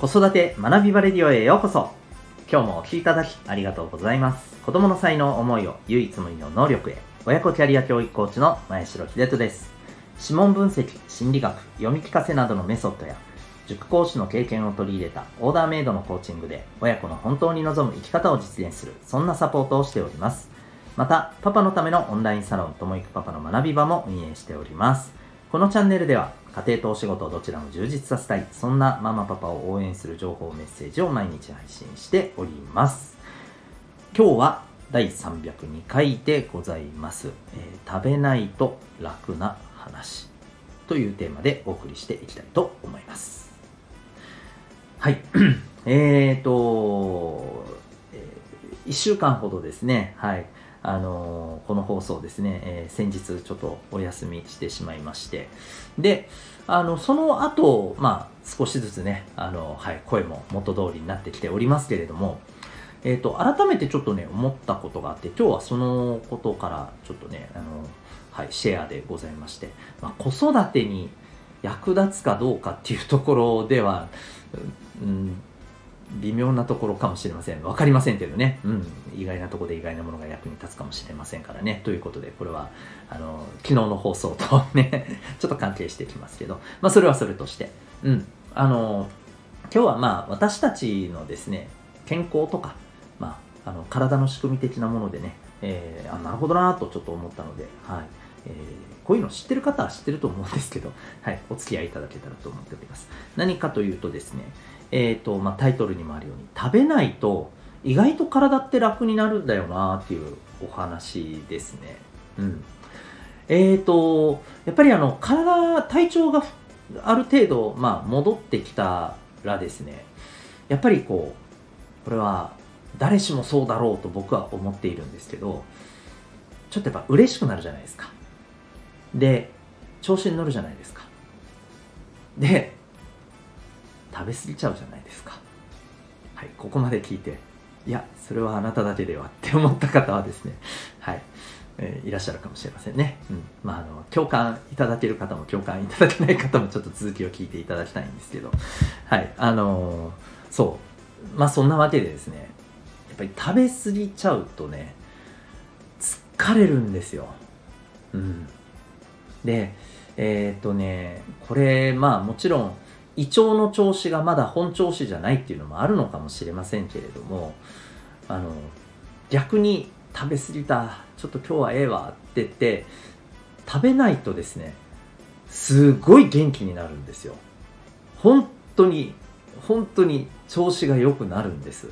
子育て学びバレディオへようこそ。今日もお聴きいただきありがとうございます。子供の才能思いを唯一無二の能力へ。親子キャリア教育コーチの前城秀人です。指紋分析心理学読み聞かせなどのメソッドや塾講師の経験を取り入れたオーダーメイドのコーチングで親子の本当に望む生き方を実現するそんなサポートをしております。またパパのためのオンラインサロンともいくパパの学び場も運営しております。このチャンネルでは家庭とお仕事をどちらも充実させたい。そんなママパパを応援する情報メッセージを毎日配信しております。今日は第302回でございます、えー、食べないと楽な話というテーマでお送りしていきたいと思います。はい。えーと、えー、1週間ほどですね。はい。あのこの放送ですね、えー、先日ちょっとお休みしてしまいまして、で、あの、その後、まあ、少しずつね、あの、はい、声も元通りになってきておりますけれども、えっ、ー、と、改めてちょっとね、思ったことがあって、今日はそのことからちょっとね、あの、はい、シェアでございまして、まあ、子育てに役立つかどうかっていうところでは、うん、微妙なところかもしれません。わかりませんけどね。うん。意外なところで意外なものが役に立つかもしれませんからね。ということで、これは、あの、昨日の放送とね ちょっと関係してきますけど、まあ、それはそれとして。うん。あの、今日はまあ、私たちのですね、健康とか、まあ、あの、体の仕組み的なものでね、えー、あ、なるほどなとちょっと思ったので、はい。えー、こういうの知ってる方は知ってると思うんですけど、はい、お付き合いいただけたらと思っております。何かというとですね、えーとまあ、タイトルにもあるように食べないと意外と体って楽になるんだよなっていうお話ですね。うん、えーとやっぱりあの体体調がある程度、まあ、戻ってきたらですねやっぱりこうこれは誰しもそうだろうと僕は思っているんですけどちょっとやっぱ嬉しくなるじゃないですか。で調子に乗るじゃないですか。で食べ過ぎちゃうじゃないですか。はい、ここまで聞いて、いや、それはあなただけではって思った方はですね、はい、えー、いらっしゃるかもしれませんね。うん。まあ、あの、共感いただける方も共感いただけない方もちょっと続きを聞いていただきたいんですけど、はい、あのー、そう。まあ、そんなわけでですね、やっぱり食べ過ぎちゃうとね、疲れるんですよ。うん。で、えっ、とね、これ、まあもちろん、胃腸の調子がまだ本調子じゃないっていうのもあるのかもしれませんけれどもあの逆に食べ過ぎたちょっと今日はええわって言って食べないとですねすごい元気になるんですよ。本当に本当に調子が良くなるんです。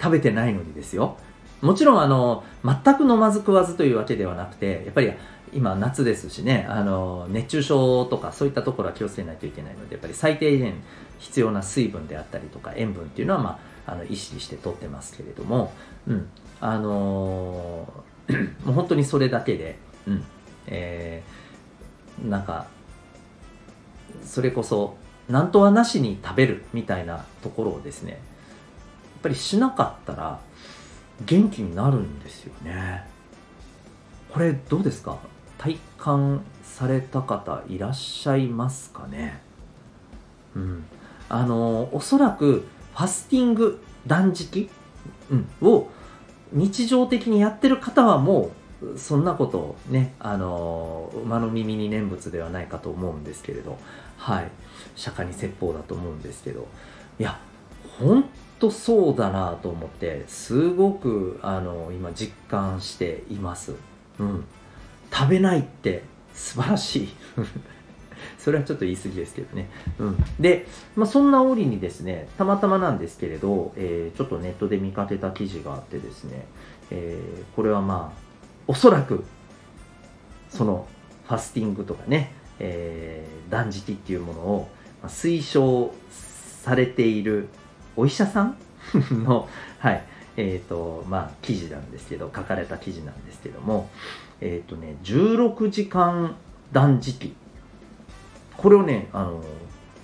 食べてないのにですよ。もちろんあの全く飲まず食わずというわけではなくてやっぱり今夏ですしねあの熱中症とかそういったところは気をつけないといけないのでやっぱり最低限必要な水分であったりとか塩分っていうのは、まあ、あの意識して取ってますけれども、うん。あのー、もう本当にそれだけで、うん。えー、なんかそれこそ何とはなしに食べるみたいなところをですねやっぱりしなかったら元気になるんですよね。これどうですか？体感された方いらっしゃいますかね？うん。あの、おそらくファスティング断食、うん、を日常的にやってる方はもうそんなことね、あの、馬の耳に念仏ではないかと思うんですけれど、はい。釈迦に説法だと思うんですけど、いや、ほんとそうだなと思って、すごく、あの、今実感しています。うん。食べないって素晴らしい それはちょっと言い過ぎですけどね。うん、で、まあ、そんな折にですね、たまたまなんですけれど、えー、ちょっとネットで見かけた記事があってですね、えー、これはまあ、おそらく、そのファスティングとかね、えー、断食っていうものを推奨されているお医者さんの、はい、え、ー、と、まあ、記事なんですけど、書かれた記事なんですけども、えっ、ー、とね、16時間断食。これをね、あの、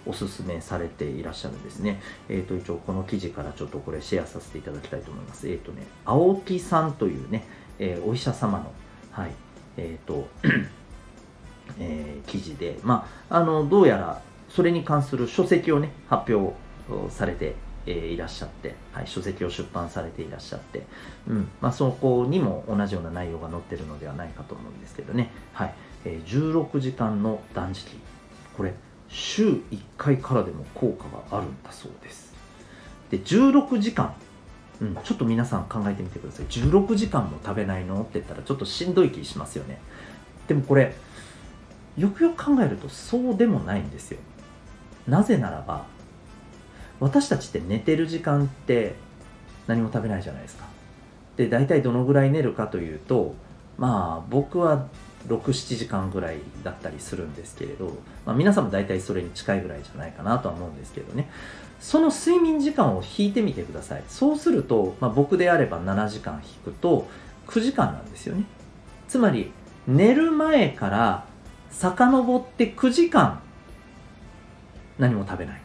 おすすめされていらっしゃるんですね。えっ、ー、と、一応この記事からちょっとこれシェアさせていただきたいと思います。えっ、ー、とね、青木さんというね、え、お医者様の、はい、えっ、と、え、記事で、まあ、あの、どうやらそれに関する書籍をね、発表されてえー、いらっしゃって、はい、書籍を出版されていらっしゃって、うんまあ、そこにも同じような内容が載ってるのではないかと思うんですけどね、はいえー、16時間の断食。これ週1回からでも効果があるんだそうです。で16時間。うん、ちょっと皆さん考えてみてください。16時間も食べないのって言ったらちょっとしんどい気しますよね。でもこれよくよく考えるとそうでもないんですよ。なぜならば私たちって寝てる時間って何も食べないじゃないですか。で大体どのぐらい寝るかというとまあ僕は67時間ぐらいだったりするんですけれど、まあ、皆さんも大体それに近いぐらいじゃないかなとは思うんですけどね。その睡眠時間を引いてみてください。そうすると、まあ、僕であれば7時間引くと9時間なんですよね。つまり寝る前から遡って9時間何も食べない。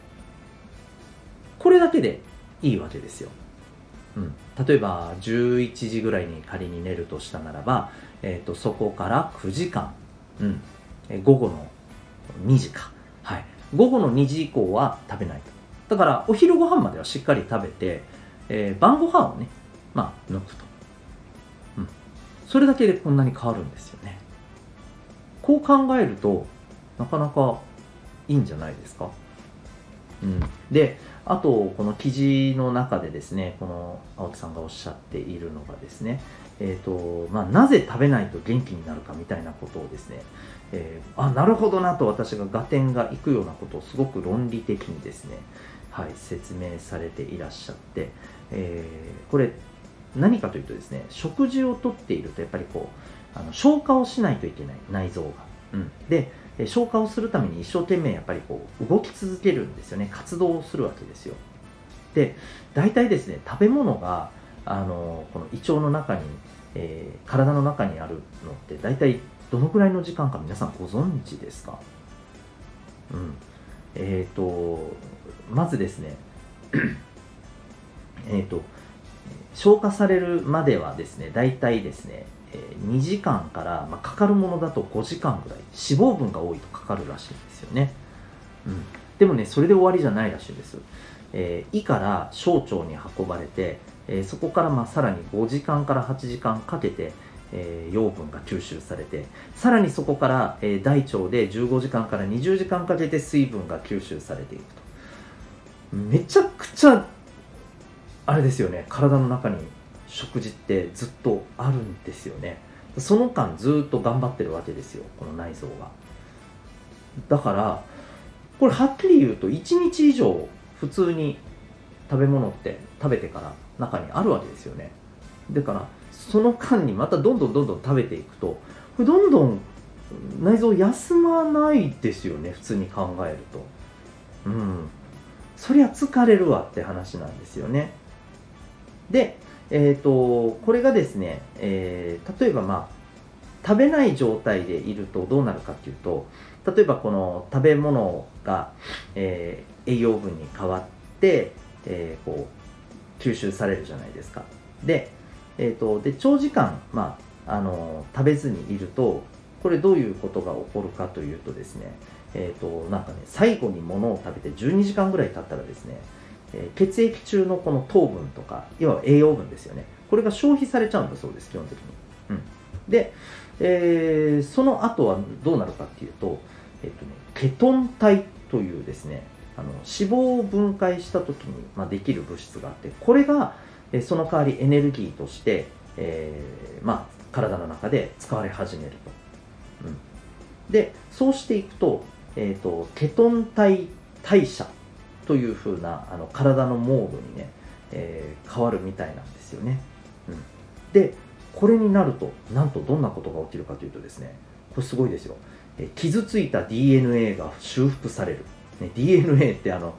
これだけでいいわけですよ。うん、例えば11時ぐらいに仮に寝るとしたならば、えーと、そこから9時間、うん。午後の2時か、はい、午後の2時以降は食べないと。だからお昼ご飯まではしっかり食べて、えー、晩ご飯をね、まあ、抜くと、うん、それだけでこんなに変わるんですよね。こう考えるとなかなかいいんじゃないですか、うん、であと、この記事の中でですね、この青木さんがおっしゃっているのがですね、えーとまあ、なぜ食べないと元気になるかみたいなことをですね、えー、あなるほどなと私が合点がいくようなことをすごく論理的にですね、はい、説明されていらっしゃって、えー、これ何かというとですね食事をとっているとやっぱりこうあの消化をしないといけない内臓が、うん、で消化をするために一生懸命やっぱりこう動き続けるんですよね。活動をするわけですよ。で大体ですね食べ物があのこの胃腸の中に、えー、体の中にあるのって大体どのくらいの時間か皆さんご存知ですか？うん。えっ、ー、とまずですねえっと消化されるまではですね大体ですね2時間から、まあ、かかるものだと5時間ぐらい脂肪分が多いとかかるらしいんですよね、うん、でもねそれで終わりじゃないらしいんです、えー、胃から小腸に運ばれて、えー、そこからまあさらに5時間から8時間かけて、えー、養分が吸収されてさらにそこから、え大腸で15時間から20時間かけて水分が吸収されていくと。めちゃくちゃあれですよね体の中に食事ってずっとあるんですよね。その間ずっと頑張ってるわけですよこの内臓が。だからこれはっきり言うと1日以上普通に食べ物って食べてから中にあるわけですよね。だからその間にまたどんどんどんどん食べていくとどんどん内臓休まないですよね普通に考えると。うん。そりゃ疲れるわって話なんですよね。でえーと、これがですね、えー、例えば、まあ、食べない状態でいるとどうなるかっていうと例えばこの食べ物が、えー、栄養分に変わって、えー、こう吸収されるじゃないですか。で,、えーと、で長時間、まあ、あの食べずにいるとこれどういうことが起こるかというとですねえーとなんかね、最後に物を食べて12時間ぐらい経ったらですねえ血液中のこの糖分とか、いわば栄養分ですよね。これが消費されちゃうんだそうです、基本的に。うん、で、えー、その後はどうなるかっていうと、えっとね、ケトン体というですね、あの脂肪を分解した時に、まあ、できる物質があって、これが、えその代わりエネルギーとして、えー、まあ、体の中で使われ始めると。うん、で、そうしていくと、えーとケトン体代謝というふうなあの体のモードにね、えー、変わるみたいなんですよね、うん、でこれになるとなんとどんなことが起きるかというとですねこれすごいですよ、えー、傷ついた DNA が修復される、ね、DNA ってあの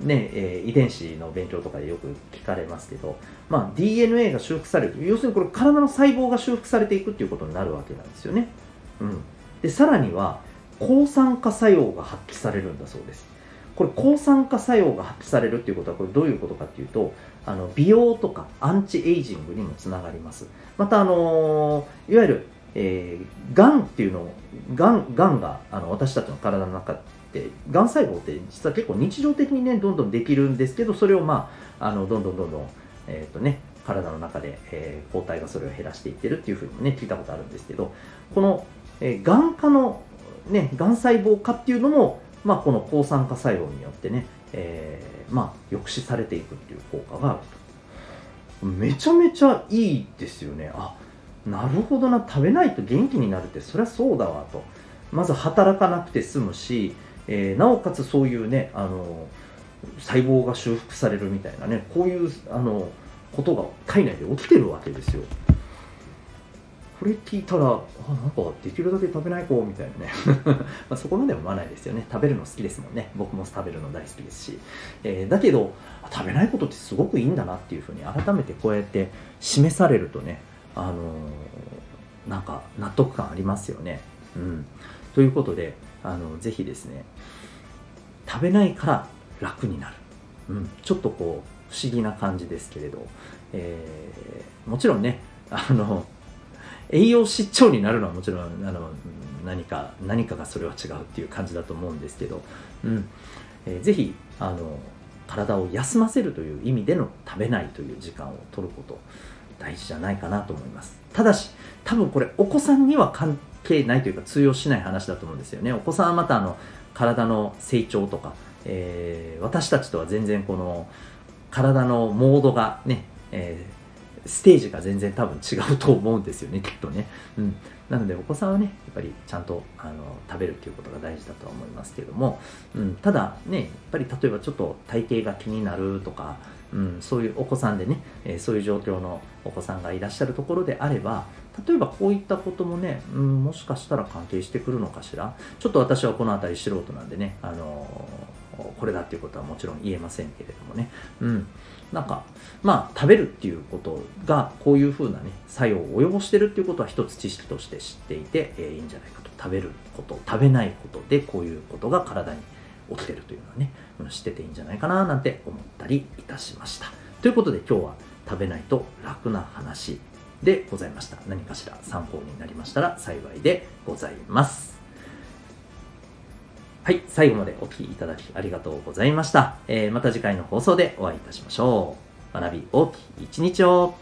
ねえー、遺伝子の勉強とかでよく聞かれますけど、まあ、DNA が修復される。要するにこれ体の細胞が修復されていくっていうことになるわけなんですよね、うん、でさらには抗酸化作用が発揮されるんだそうです。これ抗酸化作用が発揮されるっていうことはこれどういうことかっていうとあの美容とかアンチエイジングにもつながります。またあのいわゆる、えー、がんっていうのをがんがんがあの私たちの体の中でがん細胞って実は結構日常的にねどんどんできるんですけどそれをまああのどんどんどんどんえっ、ー、とね体の中で、えー、抗体がそれを減らしていってるっていうふうにもね聞いたことあるんですけどこの、えー、がん化のねがん細胞化っていうのもまあこの抗酸化作用によってね、えー、まあ抑止されていくっていう効果があると。めちゃめちゃいいですよね。あなるほどな。食べないと元気になるってそりゃそうだわと。まず働かなくて済むし、えー、なおかつそういうねあの細胞が修復されるみたいなねこういうあのことが体内で起きてるわけですよ。これ聞いたらあなんかできるだけ食べない子みたいなね。まそこまでは思わないですよね。食べるの好きですもんね。僕も食べるの大好きですし、えー、だけど食べないことってすごくいいんだなっていうふうに改めてこうやって示されるとねあのー、なんか納得感ありますよね。うん、ということであのぜひですね食べないから楽になる、うん、ちょっとこう不思議な感じですけれど、えー、もちろんねあの栄養失調になるのはもちろんあの何か何かがそれは違うっていう感じだと思うんですけど、うん。えー、ぜひあの体を休ませるという意味での食べないという時間を取ること大事じゃないかなと思います。ただし多分これお子さんには関係ないというか通用しない話だと思うんですよね。お子さんはまたあの体の成長とか、えー、私たちとは全然この体のモードがね、えー、ステージが全然多分違うと思うんですよねきっとね、うん、なのでお子さんはねやっぱりちゃんとあの食べるっていうことが大事だとは思いますけども、うん、ただねやっぱり例えばちょっと体型が気になるとかうん、そういうお子さんでね、えー、そういう状況のお子さんがいらっしゃるところであれば例えばこういったこともね、うん、もしかしたら関係してくるのかしら。ちょっと私はこの辺り素人なんでね、あのー、これだっていうことはもちろん言えませんけれどもね、うん、なんかまあ食べるっていうことがこういうふうなね作用を及ぼしてるっていうことは一つ知識として知っていて、えー、いいんじゃないかと食べること食べないことでこういうことが体に起きてるというのはね、知ってていいんじゃないかななんて思ったりいたしました。ということで今日は食べないと楽な話でございました。何かしら参考になりましたら幸いでございます。はい、最後までお聴きいただきありがとうございました。えー、また次回の放送でお会いいたしましょう。学び大きい一日を